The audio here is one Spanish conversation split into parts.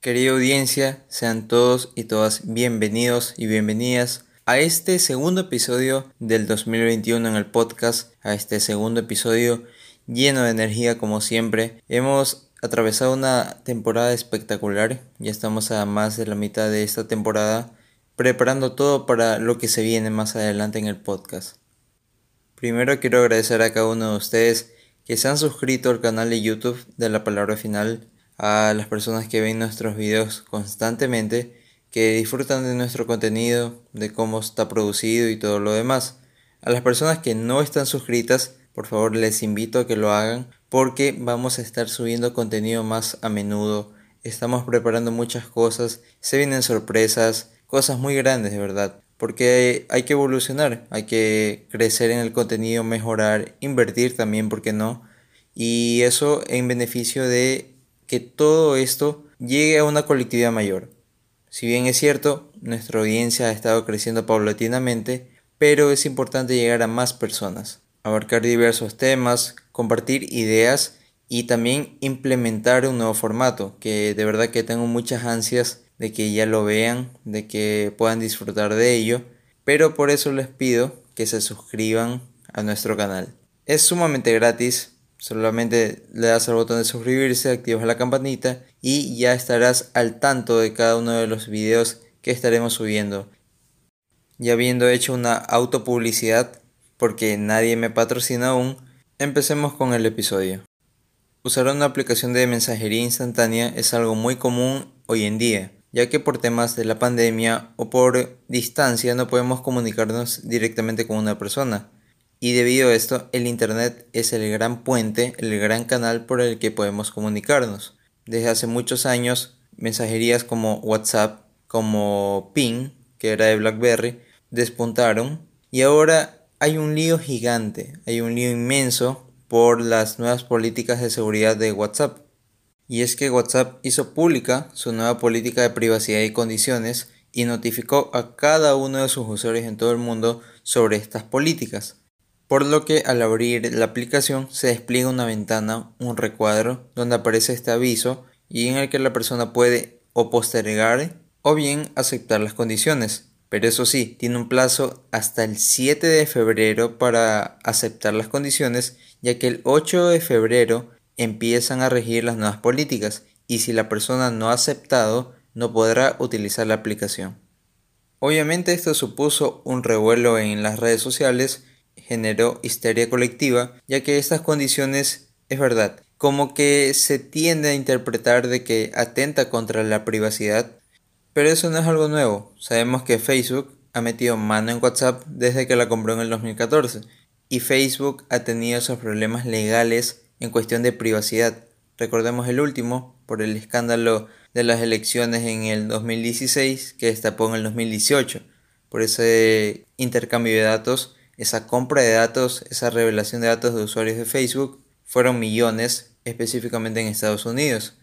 Querida audiencia, sean todos y todas bienvenidos y bienvenidas a este segundo episodio del 2021 en el podcast, a este segundo episodio lleno de energía como siempre. Hemos atravesado una temporada espectacular, ya estamos a más de la mitad de esta temporada, preparando todo para lo que se viene más adelante en el podcast. Primero quiero agradecer a cada uno de ustedes que se han suscrito al canal de YouTube de la palabra final a las personas que ven nuestros videos constantemente, que disfrutan de nuestro contenido, de cómo está producido y todo lo demás. A las personas que no están suscritas, por favor les invito a que lo hagan porque vamos a estar subiendo contenido más a menudo. Estamos preparando muchas cosas, se vienen sorpresas, cosas muy grandes de verdad. Porque hay que evolucionar, hay que crecer en el contenido, mejorar, invertir también, ¿por qué no? Y eso en beneficio de que todo esto llegue a una colectividad mayor. Si bien es cierto, nuestra audiencia ha estado creciendo paulatinamente, pero es importante llegar a más personas, abarcar diversos temas, compartir ideas y también implementar un nuevo formato, que de verdad que tengo muchas ansias de que ya lo vean, de que puedan disfrutar de ello, pero por eso les pido que se suscriban a nuestro canal. Es sumamente gratis, Solamente le das al botón de suscribirse, activas la campanita y ya estarás al tanto de cada uno de los videos que estaremos subiendo. Ya habiendo hecho una autopublicidad, porque nadie me patrocina aún, empecemos con el episodio. Usar una aplicación de mensajería instantánea es algo muy común hoy en día, ya que por temas de la pandemia o por distancia no podemos comunicarnos directamente con una persona. Y debido a esto, el Internet es el gran puente, el gran canal por el que podemos comunicarnos. Desde hace muchos años, mensajerías como WhatsApp, como Ping, que era de BlackBerry, despuntaron. Y ahora hay un lío gigante, hay un lío inmenso por las nuevas políticas de seguridad de WhatsApp. Y es que WhatsApp hizo pública su nueva política de privacidad y condiciones y notificó a cada uno de sus usuarios en todo el mundo sobre estas políticas por lo que al abrir la aplicación se despliega una ventana, un recuadro, donde aparece este aviso y en el que la persona puede o postergar o bien aceptar las condiciones. Pero eso sí, tiene un plazo hasta el 7 de febrero para aceptar las condiciones, ya que el 8 de febrero empiezan a regir las nuevas políticas y si la persona no ha aceptado, no podrá utilizar la aplicación. Obviamente esto supuso un revuelo en las redes sociales generó histeria colectiva, ya que estas condiciones, es verdad, como que se tiende a interpretar de que atenta contra la privacidad, pero eso no es algo nuevo. Sabemos que Facebook ha metido mano en WhatsApp desde que la compró en el 2014 y Facebook ha tenido esos problemas legales en cuestión de privacidad. Recordemos el último por el escándalo de las elecciones en el 2016 que destapó en el 2018 por ese intercambio de datos esa compra de datos, esa revelación de datos de usuarios de Facebook fueron millones, específicamente en Estados Unidos.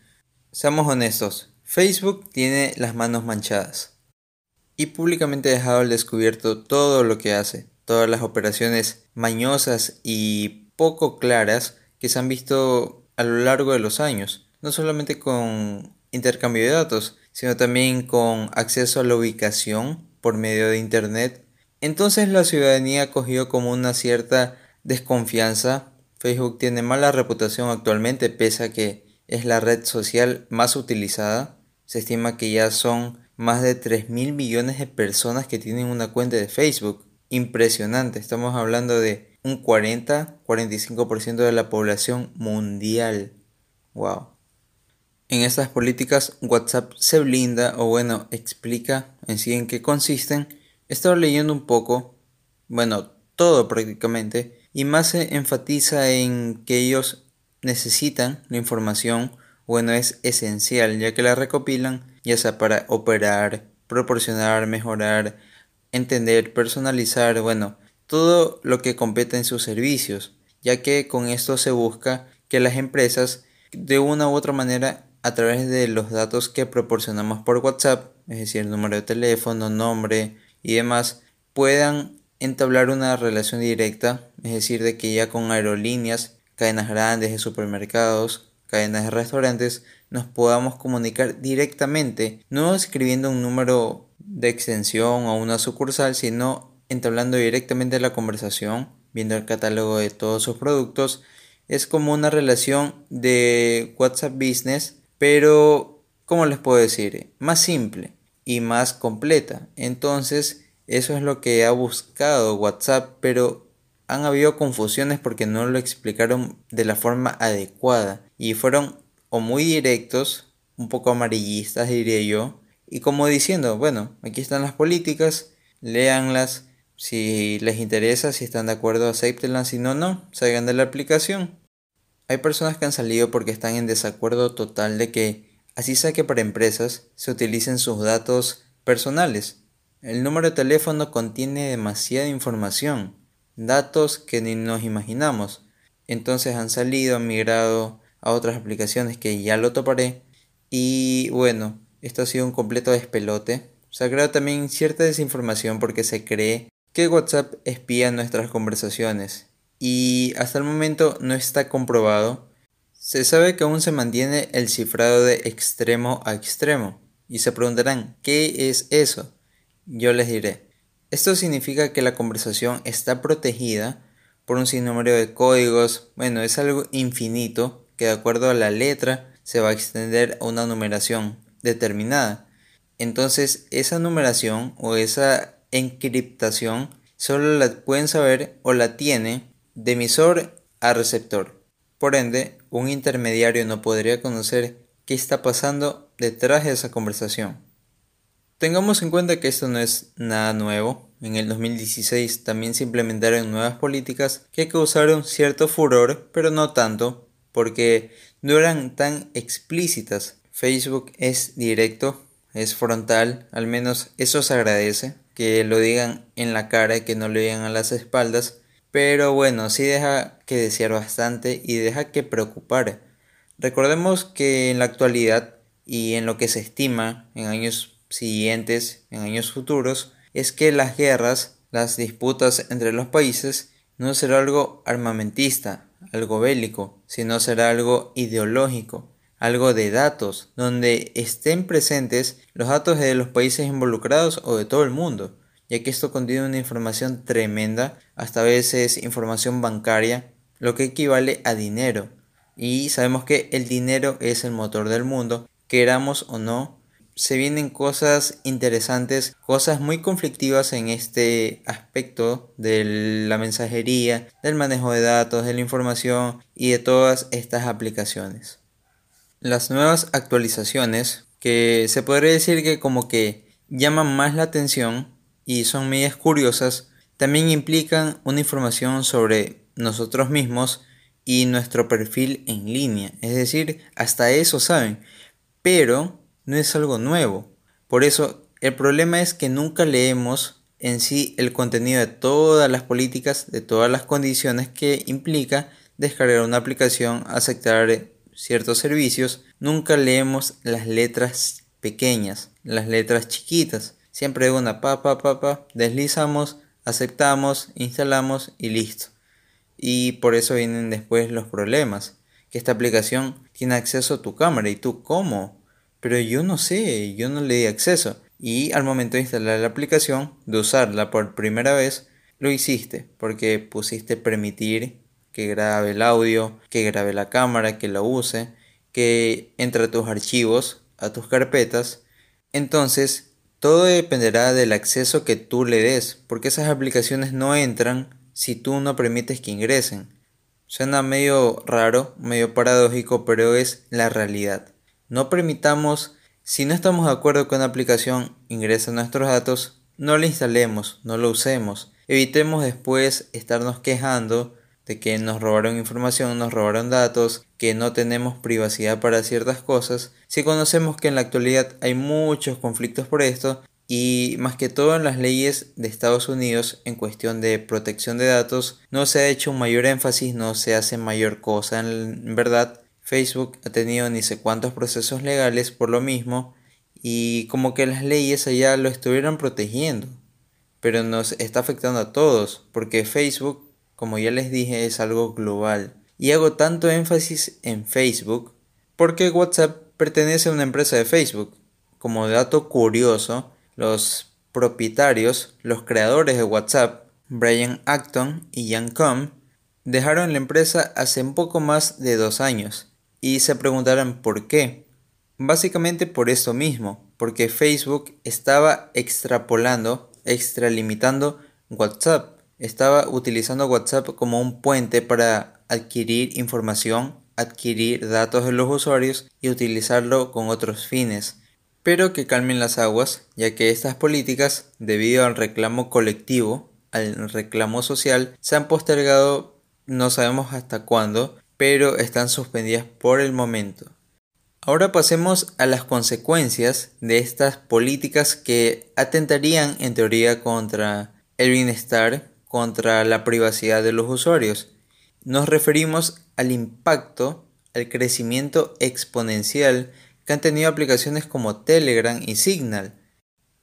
Seamos honestos, Facebook tiene las manos manchadas y públicamente ha dejado al descubierto todo lo que hace, todas las operaciones mañosas y poco claras que se han visto a lo largo de los años, no solamente con intercambio de datos, sino también con acceso a la ubicación por medio de Internet entonces la ciudadanía cogió como una cierta desconfianza. Facebook tiene mala reputación actualmente pese a que es la red social más utilizada. Se estima que ya son más de 3 mil millones de personas que tienen una cuenta de Facebook. Impresionante, estamos hablando de un 40-45% de la población mundial. Wow. En estas políticas WhatsApp se blinda o bueno, explica en sí en qué consisten He estado leyendo un poco, bueno, todo prácticamente, y más se enfatiza en que ellos necesitan la información, bueno, es esencial, ya que la recopilan, ya sea para operar, proporcionar, mejorar, entender, personalizar, bueno, todo lo que compete en sus servicios, ya que con esto se busca que las empresas de una u otra manera a través de los datos que proporcionamos por WhatsApp, es decir, número de teléfono, nombre, y demás puedan entablar una relación directa, es decir, de que ya con aerolíneas, cadenas grandes de supermercados, cadenas de restaurantes, nos podamos comunicar directamente, no escribiendo un número de extensión o una sucursal, sino entablando directamente la conversación, viendo el catálogo de todos sus productos. Es como una relación de WhatsApp Business, pero, ¿cómo les puedo decir? Más simple y más completa. Entonces, eso es lo que ha buscado WhatsApp, pero han habido confusiones porque no lo explicaron de la forma adecuada y fueron o muy directos, un poco amarillistas diría yo, y como diciendo, bueno, aquí están las políticas, léanlas, si les interesa, si están de acuerdo, acéptenlas, si no, no, salgan de la aplicación. Hay personas que han salido porque están en desacuerdo total de que, así sea que para empresas, se utilicen sus datos personales. El número de teléfono contiene demasiada información, datos que ni nos imaginamos. Entonces han salido, han migrado a otras aplicaciones que ya lo toparé. Y bueno, esto ha sido un completo despelote. Se ha creado también cierta desinformación porque se cree que WhatsApp espía nuestras conversaciones. Y hasta el momento no está comprobado. Se sabe que aún se mantiene el cifrado de extremo a extremo. Y se preguntarán, ¿qué es eso? Yo les diré. Esto significa que la conversación está protegida por un sinnúmero de códigos. Bueno, es algo infinito que de acuerdo a la letra se va a extender a una numeración determinada. Entonces esa numeración o esa encriptación solo la pueden saber o la tiene de emisor a receptor. Por ende, un intermediario no podría conocer qué está pasando detrás de esa conversación. Tengamos en cuenta que esto no es nada nuevo. En el 2016 también se implementaron nuevas políticas que causaron cierto furor, pero no tanto, porque no eran tan explícitas Facebook es directo, es frontal, al menos eso se agradece, que lo digan en la cara y que no lo digan a las espaldas, pero bueno, sí deja que desear bastante y deja que preocupar. Recordemos que en la actualidad y en lo que se estima en años siguientes, en años futuros, es que las guerras, las disputas entre los países, no será algo armamentista, algo bélico, sino será algo ideológico algo de datos, donde estén presentes los datos de los países involucrados o de todo el mundo, ya que esto contiene una información tremenda, hasta a veces información bancaria, lo que equivale a dinero. Y sabemos que el dinero es el motor del mundo, queramos o no, se vienen cosas interesantes, cosas muy conflictivas en este aspecto de la mensajería, del manejo de datos, de la información y de todas estas aplicaciones. Las nuevas actualizaciones, que se podría decir que como que llaman más la atención y son medidas curiosas, también implican una información sobre nosotros mismos y nuestro perfil en línea. Es decir, hasta eso saben, pero no es algo nuevo. Por eso, el problema es que nunca leemos en sí el contenido de todas las políticas, de todas las condiciones que implica descargar una aplicación, aceptar ciertos servicios, nunca leemos las letras pequeñas, las letras chiquitas. Siempre una pa, pa, pa, pa, deslizamos, aceptamos, instalamos y listo. Y por eso vienen después los problemas. Que esta aplicación tiene acceso a tu cámara y tú, ¿cómo? Pero yo no sé, yo no le di acceso. Y al momento de instalar la aplicación, de usarla por primera vez, lo hiciste porque pusiste permitir que grabe el audio, que grabe la cámara, que la use, que entre a tus archivos, a tus carpetas. Entonces, todo dependerá del acceso que tú le des, porque esas aplicaciones no entran si tú no permites que ingresen. Suena medio raro, medio paradójico, pero es la realidad. No permitamos, si no estamos de acuerdo con una aplicación ingresa nuestros datos, no la instalemos, no lo usemos. Evitemos después estarnos quejando de que nos robaron información, nos robaron datos, que no tenemos privacidad para ciertas cosas, si conocemos que en la actualidad hay muchos conflictos por esto y más que todo en las leyes de Estados Unidos en cuestión de protección de datos no se ha hecho mayor énfasis, no se hace mayor cosa en verdad. Facebook ha tenido ni sé cuántos procesos legales por lo mismo y como que las leyes allá lo estuvieran protegiendo. Pero nos está afectando a todos porque Facebook como ya les dije, es algo global. Y hago tanto énfasis en Facebook porque WhatsApp pertenece a una empresa de Facebook. Como dato curioso, los propietarios, los creadores de WhatsApp, Brian Acton y Jan Koum, dejaron la empresa hace un poco más de dos años y se preguntarán por qué. Básicamente por esto mismo, porque Facebook estaba extrapolando, extralimitando WhatsApp. Estaba utilizando WhatsApp como un puente para adquirir información, adquirir datos de los usuarios y utilizarlo con otros fines. Pero que calmen las aguas, ya que estas políticas, debido al reclamo colectivo, al reclamo social, se han postergado no sabemos hasta cuándo, pero están suspendidas por el momento. Ahora pasemos a las consecuencias de estas políticas que atentarían en teoría contra el bienestar, contra la privacidad de los usuarios. Nos referimos al impacto, al crecimiento exponencial que han tenido aplicaciones como Telegram y Signal.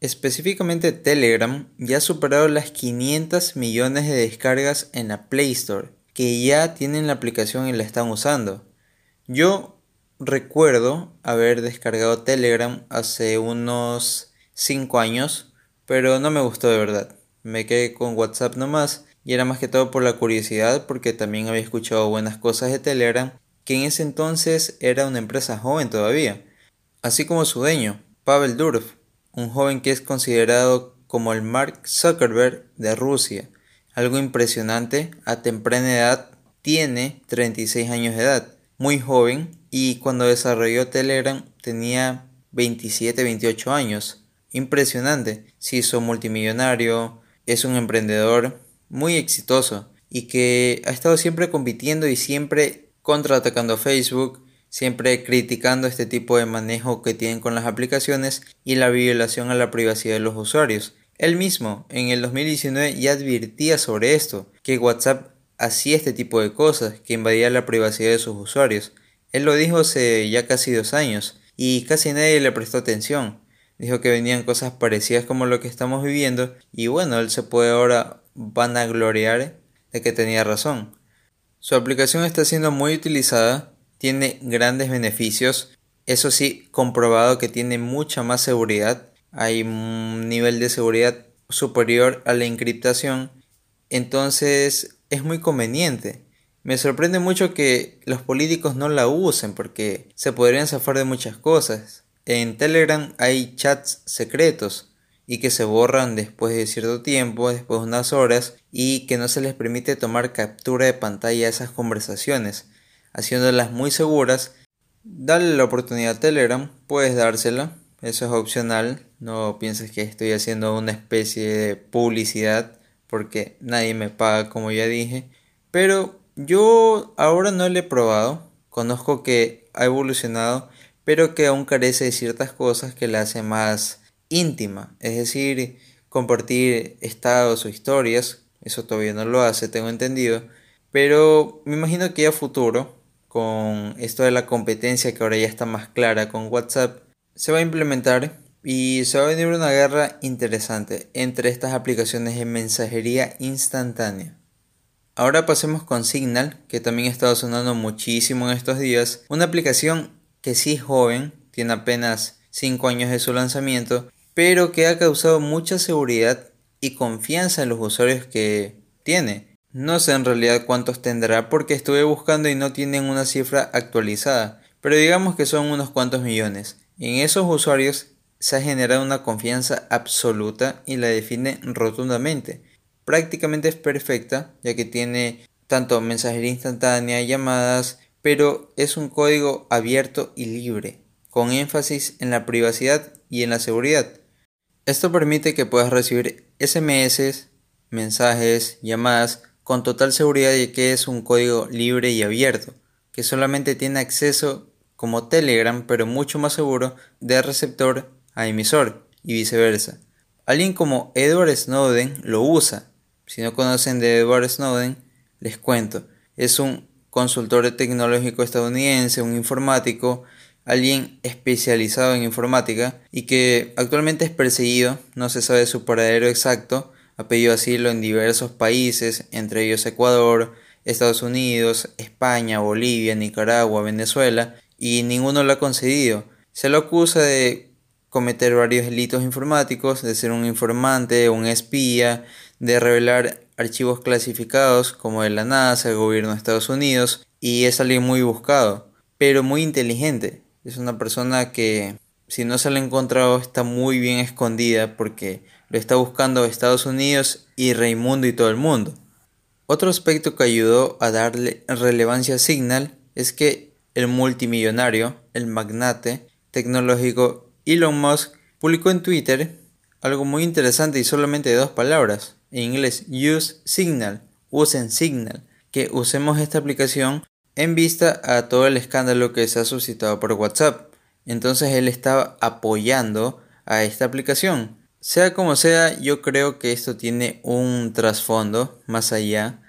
Específicamente Telegram ya ha superado las 500 millones de descargas en la Play Store, que ya tienen la aplicación y la están usando. Yo recuerdo haber descargado Telegram hace unos 5 años, pero no me gustó de verdad. Me quedé con WhatsApp nomás y era más que todo por la curiosidad porque también había escuchado buenas cosas de Telegram, que en ese entonces era una empresa joven todavía, así como su dueño, Pavel Durov, un joven que es considerado como el Mark Zuckerberg de Rusia. Algo impresionante, a temprana edad tiene 36 años de edad, muy joven y cuando desarrolló Telegram tenía 27, 28 años. Impresionante, se hizo multimillonario, es un emprendedor muy exitoso y que ha estado siempre compitiendo y siempre contraatacando a Facebook, siempre criticando este tipo de manejo que tienen con las aplicaciones y la violación a la privacidad de los usuarios. Él mismo en el 2019 ya advirtía sobre esto, que WhatsApp hacía este tipo de cosas, que invadía la privacidad de sus usuarios. Él lo dijo hace ya casi dos años y casi nadie le prestó atención. Dijo que venían cosas parecidas como lo que estamos viviendo y bueno, él se puede ahora vanagloriar de que tenía razón. Su aplicación está siendo muy utilizada, tiene grandes beneficios, eso sí, comprobado que tiene mucha más seguridad, hay un nivel de seguridad superior a la encriptación, entonces es muy conveniente. Me sorprende mucho que los políticos no la usen porque se podrían zafar de muchas cosas. En Telegram hay chats secretos y que se borran después de cierto tiempo, después de unas horas, y que no se les permite tomar captura de pantalla a esas conversaciones, haciéndolas muy seguras. Dale la oportunidad a Telegram, puedes dársela, eso es opcional, no pienses que estoy haciendo una especie de publicidad porque nadie me paga como ya dije, pero yo ahora no lo he probado, conozco que ha evolucionado, pero que aún carece de ciertas cosas que la hacen más íntima, es decir, compartir estados o historias, eso todavía no lo hace, tengo entendido, pero me imagino que a futuro, con esto de la competencia que ahora ya está más clara con WhatsApp, se va a implementar y se va a venir una guerra interesante entre estas aplicaciones de mensajería instantánea. Ahora pasemos con Signal, que también ha estado sonando muchísimo en estos días. Una aplicación que sí es joven, tiene apenas 5 años de su lanzamiento, pero que ha causado mucha seguridad y confianza en los usuarios que tiene. No sé en realidad cuántos tendrá porque estuve buscando y no tienen una cifra actualizada, pero digamos que son unos cuantos millones. En esos usuarios se ha generado una confianza absoluta y la define rotundamente prácticamente es perfecta, ya que tiene tanto mensajería instantánea, llamadas, pero es un código abierto y libre, con énfasis en la privacidad y en la seguridad. Esto permite que puedas recibir SMS, mensajes, llamadas con total seguridad de que es un código libre y abierto, que solamente tiene acceso como Telegram, pero mucho más seguro, de receptor a emisor y viceversa. Alguien como Edward Snowden lo usa si no conocen de Edward Snowden, les cuento. Es un consultor tecnológico estadounidense, un informático, alguien especializado en informática y que actualmente es perseguido, no se sabe su paradero exacto, ha pedido asilo en diversos países, entre ellos Ecuador, Estados Unidos, España, Bolivia, Nicaragua, Venezuela, y ninguno lo ha concedido. Se lo acusa de cometer varios delitos informáticos, de ser un informante, un espía, de revelar archivos clasificados como de la NASA, el gobierno de Estados Unidos, y es alguien muy buscado, pero muy inteligente. Es una persona que si no se la ha encontrado está muy bien escondida porque lo está buscando Estados Unidos y Raimundo y todo el mundo. Otro aspecto que ayudó a darle relevancia a Signal es que el multimillonario, el magnate tecnológico Elon Musk publicó en Twitter algo muy interesante y solamente de dos palabras. En inglés, use Signal, usen Signal, que usemos esta aplicación en vista a todo el escándalo que se ha suscitado por WhatsApp. Entonces él estaba apoyando a esta aplicación. Sea como sea, yo creo que esto tiene un trasfondo más allá.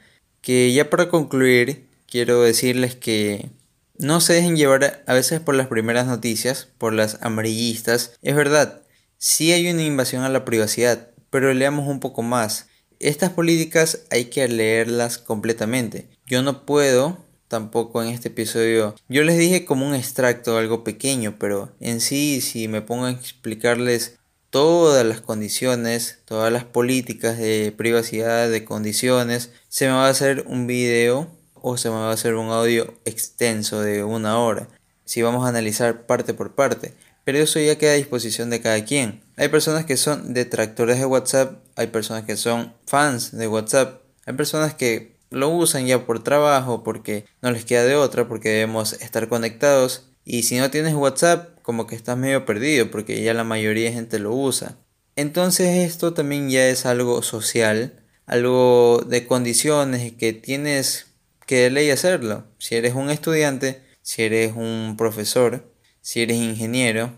Que ya para concluir, quiero decirles que no se dejen llevar a veces por las primeras noticias, por las amarillistas. Es verdad, sí hay una invasión a la privacidad, pero leamos un poco más. Estas políticas hay que leerlas completamente. Yo no puedo tampoco en este episodio. Yo les dije como un extracto, algo pequeño, pero en sí, si me pongo a explicarles todas las condiciones, todas las políticas de privacidad, de condiciones, se me va a hacer un video o se me va a hacer un audio extenso de una hora, si vamos a analizar parte por parte. Pero eso ya queda a disposición de cada quien. Hay personas que son detractores de WhatsApp, hay personas que son fans de WhatsApp, hay personas que lo usan ya por trabajo, porque no les queda de otra, porque debemos estar conectados. Y si no tienes WhatsApp, como que estás medio perdido, porque ya la mayoría de gente lo usa. Entonces esto también ya es algo social, algo de condiciones que tienes que de ley hacerlo. Si eres un estudiante, si eres un profesor, si eres ingeniero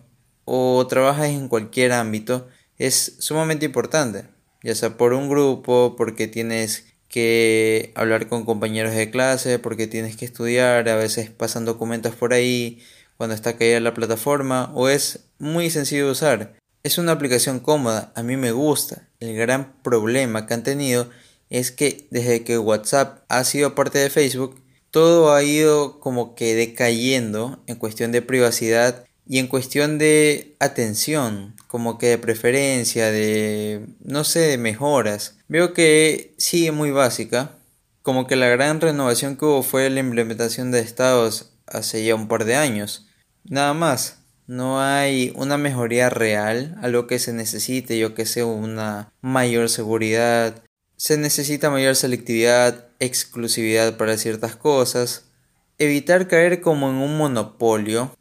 o trabajas en cualquier ámbito, es sumamente importante. Ya sea por un grupo, porque tienes que hablar con compañeros de clase, porque tienes que estudiar, a veces pasan documentos por ahí cuando está caída la plataforma, o es muy sencillo de usar. Es una aplicación cómoda, a mí me gusta. El gran problema que han tenido es que desde que WhatsApp ha sido parte de Facebook, todo ha ido como que decayendo en cuestión de privacidad y en cuestión de atención, como que de preferencia, de, no sé, de mejoras. Veo que sigue muy básica, como que la gran renovación que hubo fue la implementación de estados hace ya un par de años. Nada más. No hay una mejoría real a lo que se necesite, yo que sé, una mayor seguridad, se necesita mayor selectividad, exclusividad para ciertas cosas, evitar caer como en un monopolio,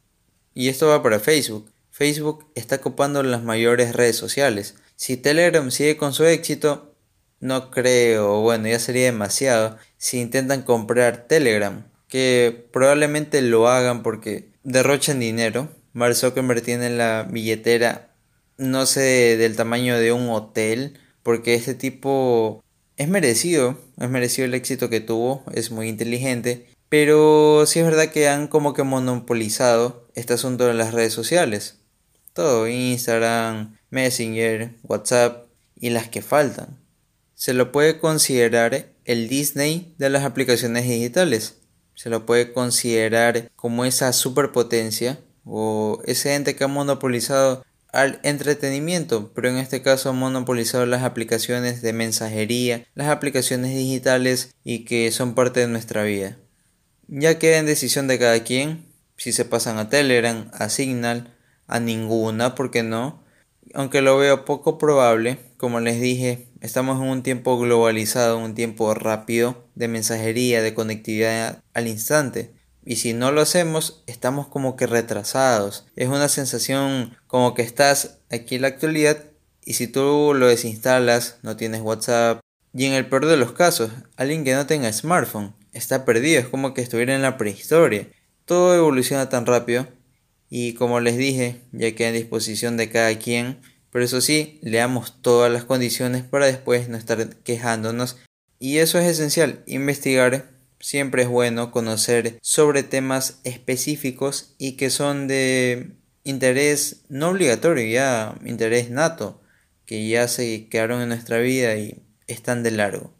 y esto va para Facebook. Facebook está copando las mayores redes sociales. Si Telegram sigue con su éxito, no creo, bueno, ya sería demasiado si intentan comprar Telegram, que probablemente lo hagan porque derrochan dinero. Mark Zuckerberg tiene la billetera, no sé, del tamaño de un hotel, porque este tipo es merecido, es merecido el éxito que tuvo, es muy inteligente, pero sí es verdad que han como que monopolizado este asunto de las redes sociales. Todo, Instagram, Messenger, WhatsApp y las que faltan. Se lo puede considerar el Disney de las aplicaciones digitales. Se lo puede considerar como esa superpotencia o ese ente que ha monopolizado al entretenimiento, pero en este caso han monopolizado las aplicaciones de mensajería, las aplicaciones digitales y que son parte de nuestra vida. Ya queda en decisión de cada quien si se pasan a Telegram, a Signal, a ninguna, porque no. Aunque lo veo poco probable, como les dije, estamos en un tiempo globalizado, un tiempo rápido de mensajería, de conectividad al instante. Y si no lo hacemos, estamos como que retrasados. Es una sensación como que estás aquí en la actualidad y si tú lo desinstalas, no tienes WhatsApp. Y en el peor de los casos, alguien que no tenga smartphone está perdido, es como que estuviera en la prehistoria. Todo evoluciona tan rápido y como les dije, ya queda en disposición de cada quien. Pero eso sí, leamos todas las condiciones para después no estar quejándonos. Y eso es esencial, investigar siempre es bueno conocer sobre temas específicos y que son de interés no obligatorio, ya interés nato, que ya se quedaron en nuestra vida y están de largo.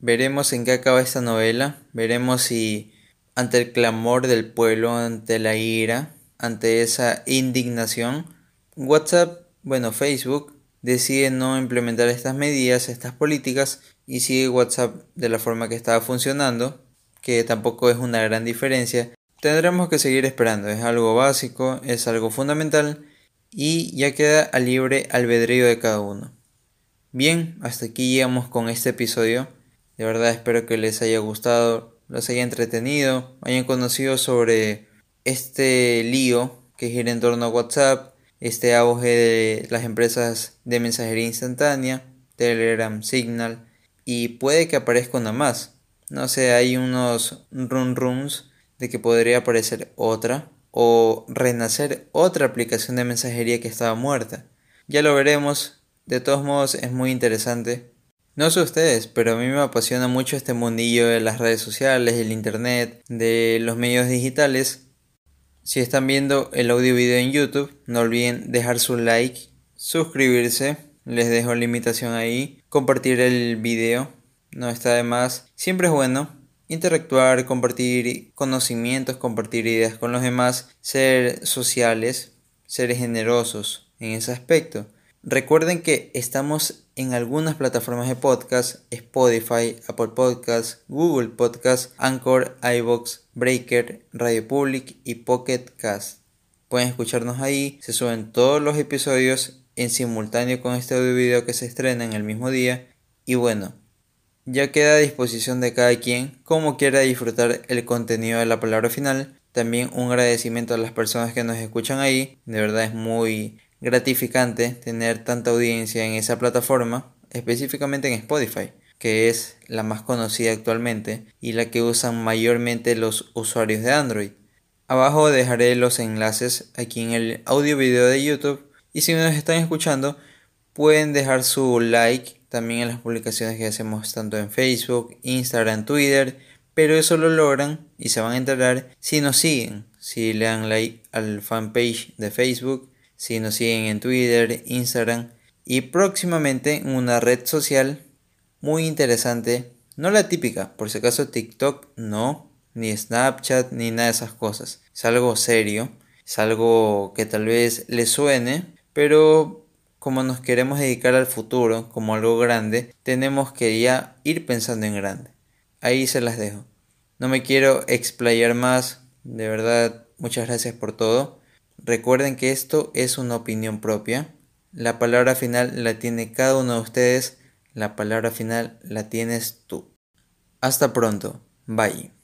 Veremos en qué acaba esta novela, veremos si ante el clamor del pueblo, ante la ira, ante esa indignación, WhatsApp, bueno, Facebook, decide no implementar estas medidas, estas políticas y sigue WhatsApp de la forma que estaba funcionando, que tampoco es una gran diferencia. Tendremos que seguir esperando, es algo básico, es algo fundamental y ya queda a libre albedrío de cada uno. Bien, hasta aquí llegamos con este episodio. De verdad espero que les haya gustado, los haya entretenido, hayan conocido sobre este lío que gira en torno a WhatsApp, este auge de las empresas de mensajería instantánea, Telegram, Signal, y puede que aparezca una más. No sé, hay unos run runs de que podría aparecer otra o renacer otra aplicación de mensajería que estaba muerta. Ya lo veremos, de todos modos es muy interesante. No sé ustedes, pero a mí me apasiona mucho este mundillo de las redes sociales, el internet, de los medios digitales si están viendo el audio video en YouTube, no olviden dejar su like, suscribirse, les dejo la invitación ahí, compartir el video, no está de más, siempre es bueno interactuar, compartir conocimientos, compartir ideas con los demás, ser sociales, ser generosos en ese aspecto. Recuerden que estamos en algunas plataformas de podcast, Spotify, Apple Podcasts, Google Podcasts, Anchor, iBox, Breaker, Radio Public y Pocket Cast. Pueden escucharnos ahí, se suben todos los episodios en simultáneo con este audio video que se estrena en el mismo día. Y bueno, ya queda a disposición de cada quien como quiera disfrutar el contenido de la palabra final. También un agradecimiento a las personas que nos escuchan ahí, de verdad es muy gratificante tener tanta audiencia en esa plataforma, específicamente en Spotify, que es la más conocida actualmente y la que usan mayormente los usuarios de Android. Abajo dejaré los enlaces aquí en el audio video de YouTube y si nos están escuchando pueden dejar su like también en las publicaciones que hacemos tanto en Facebook, Instagram, Twitter, pero eso lo logran y se van a enterar si nos siguen, si le dan like al fanpage de Facebook si nos siguen en Twitter, Instagram y próximamente en una red social muy interesante, no la típica, por si acaso TikTok no, ni Snapchat, ni nada de esas cosas. Es algo serio, es algo que tal vez le suene, pero como nos queremos dedicar al futuro como algo grande, tenemos que ya ir pensando en grande. Ahí se las dejo. No me quiero explayar más, de verdad, muchas gracias por todo. Recuerden que esto es una opinión propia. La palabra final la tiene cada uno de ustedes. La palabra final la tienes tú. Hasta pronto. Bye.